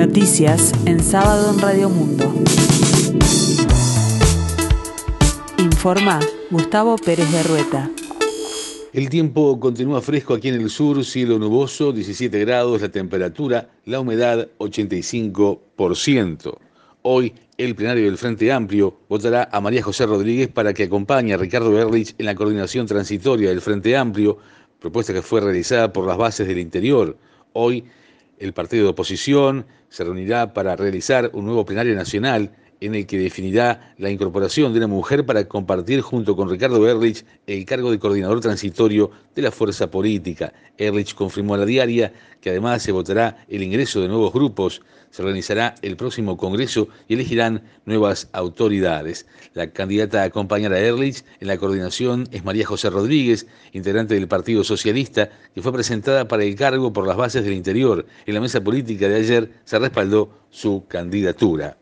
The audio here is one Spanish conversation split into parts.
Noticias en sábado en Radio Mundo. Informa Gustavo Pérez de Rueta. El tiempo continúa fresco aquí en el sur, cielo nuboso, 17 grados, la temperatura, la humedad 85%. Hoy el plenario del Frente Amplio votará a María José Rodríguez para que acompañe a Ricardo Erlich en la coordinación transitoria del Frente Amplio, propuesta que fue realizada por las bases del interior. Hoy el partido de oposición se reunirá para realizar un nuevo plenario nacional en el que definirá la incorporación de una mujer para compartir junto con Ricardo Erlich el cargo de coordinador transitorio de la fuerza política. Erlich confirmó a la diaria que además se votará el ingreso de nuevos grupos, se organizará el próximo Congreso y elegirán nuevas autoridades. La candidata a acompañar a Erlich en la coordinación es María José Rodríguez, integrante del Partido Socialista, que fue presentada para el cargo por las bases del interior. En la mesa política de ayer se respaldó su candidatura.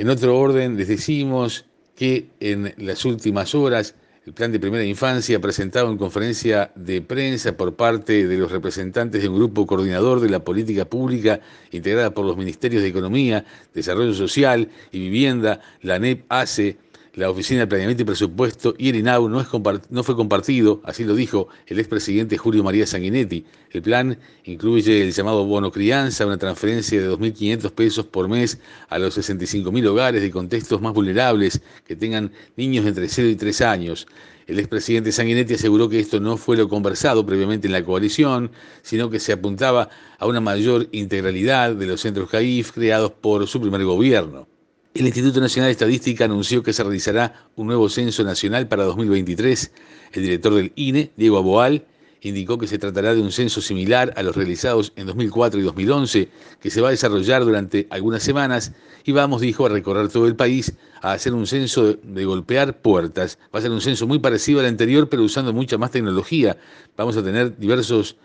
En otro orden, les decimos que en las últimas horas el plan de primera infancia presentado en conferencia de prensa por parte de los representantes de un grupo coordinador de la política pública integrada por los Ministerios de Economía, Desarrollo Social y Vivienda, la NEP ACE, la Oficina de Planeamiento y Presupuesto y el INAU no, es no fue compartido, así lo dijo el expresidente Julio María Sanguinetti. El plan incluye el llamado bono crianza, una transferencia de 2.500 pesos por mes a los 65.000 hogares de contextos más vulnerables que tengan niños entre 0 y 3 años. El expresidente Sanguinetti aseguró que esto no fue lo conversado previamente en la coalición, sino que se apuntaba a una mayor integralidad de los centros CAIF creados por su primer gobierno. El Instituto Nacional de Estadística anunció que se realizará un nuevo censo nacional para 2023. El director del INE, Diego Aboal, indicó que se tratará de un censo similar a los realizados en 2004 y 2011, que se va a desarrollar durante algunas semanas y vamos, dijo, a recorrer todo el país a hacer un censo de, golpear puertas. Va a ser un censo muy parecido al anterior, pero usando mucha más tecnología. Vamos a tener diversos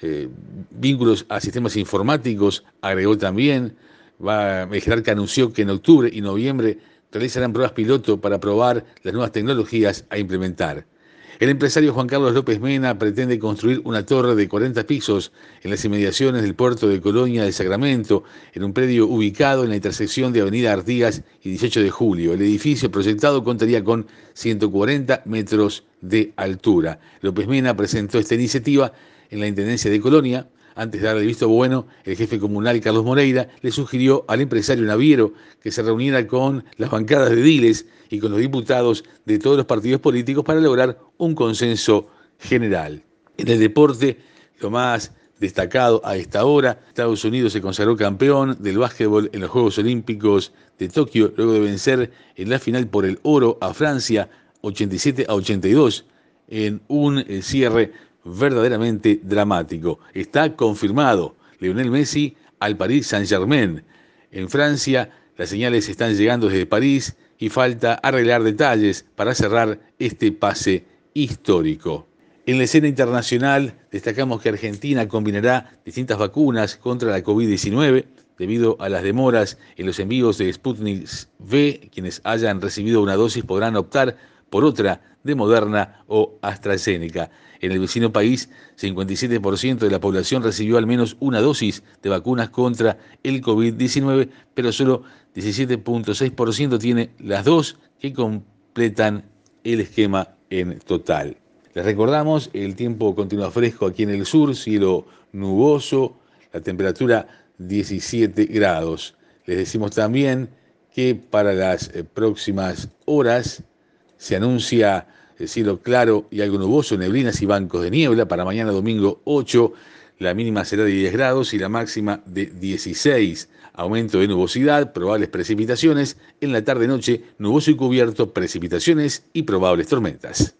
eh, vínculos a sistemas informáticos, agregó también va, el jerarca anunció que en octubre y noviembre realizarán pruebas piloto para probar las nuevas tecnologías a implementar. El empresario Juan Carlos López Mena pretende construir una torre de 40 pisos en las inmediaciones del puerto de Colonia de Sacramento, en un predio ubicado en la intersección de Avenida Artigas y 18 de Julio. El edificio proyectado contaría con 140 metros de altura. López Mena presentó esta iniciativa en la Intendencia de Colonia, antes de darle visto bueno, el jefe comunal Carlos Moreira le sugirió al empresario naviero que se reuniera con las bancadas de Diles y con los diputados de todos los partidos políticos para lograr un consenso general. En el deporte, lo más destacado a esta hora, Estados Unidos se consagró campeón del básquetbol en los Juegos Olímpicos de Tokio luego de vencer en la final por el oro a Francia 87 a 82 en un eh, cierre verdaderamente dramático. Está confirmado Lionel Messi al Paris Saint-Germain. En Francia, las señales están llegando desde París y falta arreglar detalles para cerrar este pase histórico. En la escena internacional destacamos que Argentina combinará distintas vacunas contra la COVID-19 debido a las demoras en los envíos de Sputnik V. Quienes hayan recibido una dosis podrán optar por otra de Moderna o AstraZeneca. En el vecino país, 57% de la población recibió al menos una dosis de vacunas contra el COVID-19, pero solo 17.6% tiene las dos que completan el esquema en total. Les recordamos, el tiempo continúa fresco aquí en el sur, cielo nuboso, la temperatura 17 grados. Les decimos también que para las eh, próximas horas se anuncia el cielo claro y algo nuboso, neblinas y bancos de niebla. Para mañana domingo 8, la mínima será de 10 grados y la máxima de 16. Aumento de nubosidad, probables precipitaciones. En la tarde-noche, nuboso y cubierto, precipitaciones y probables tormentas.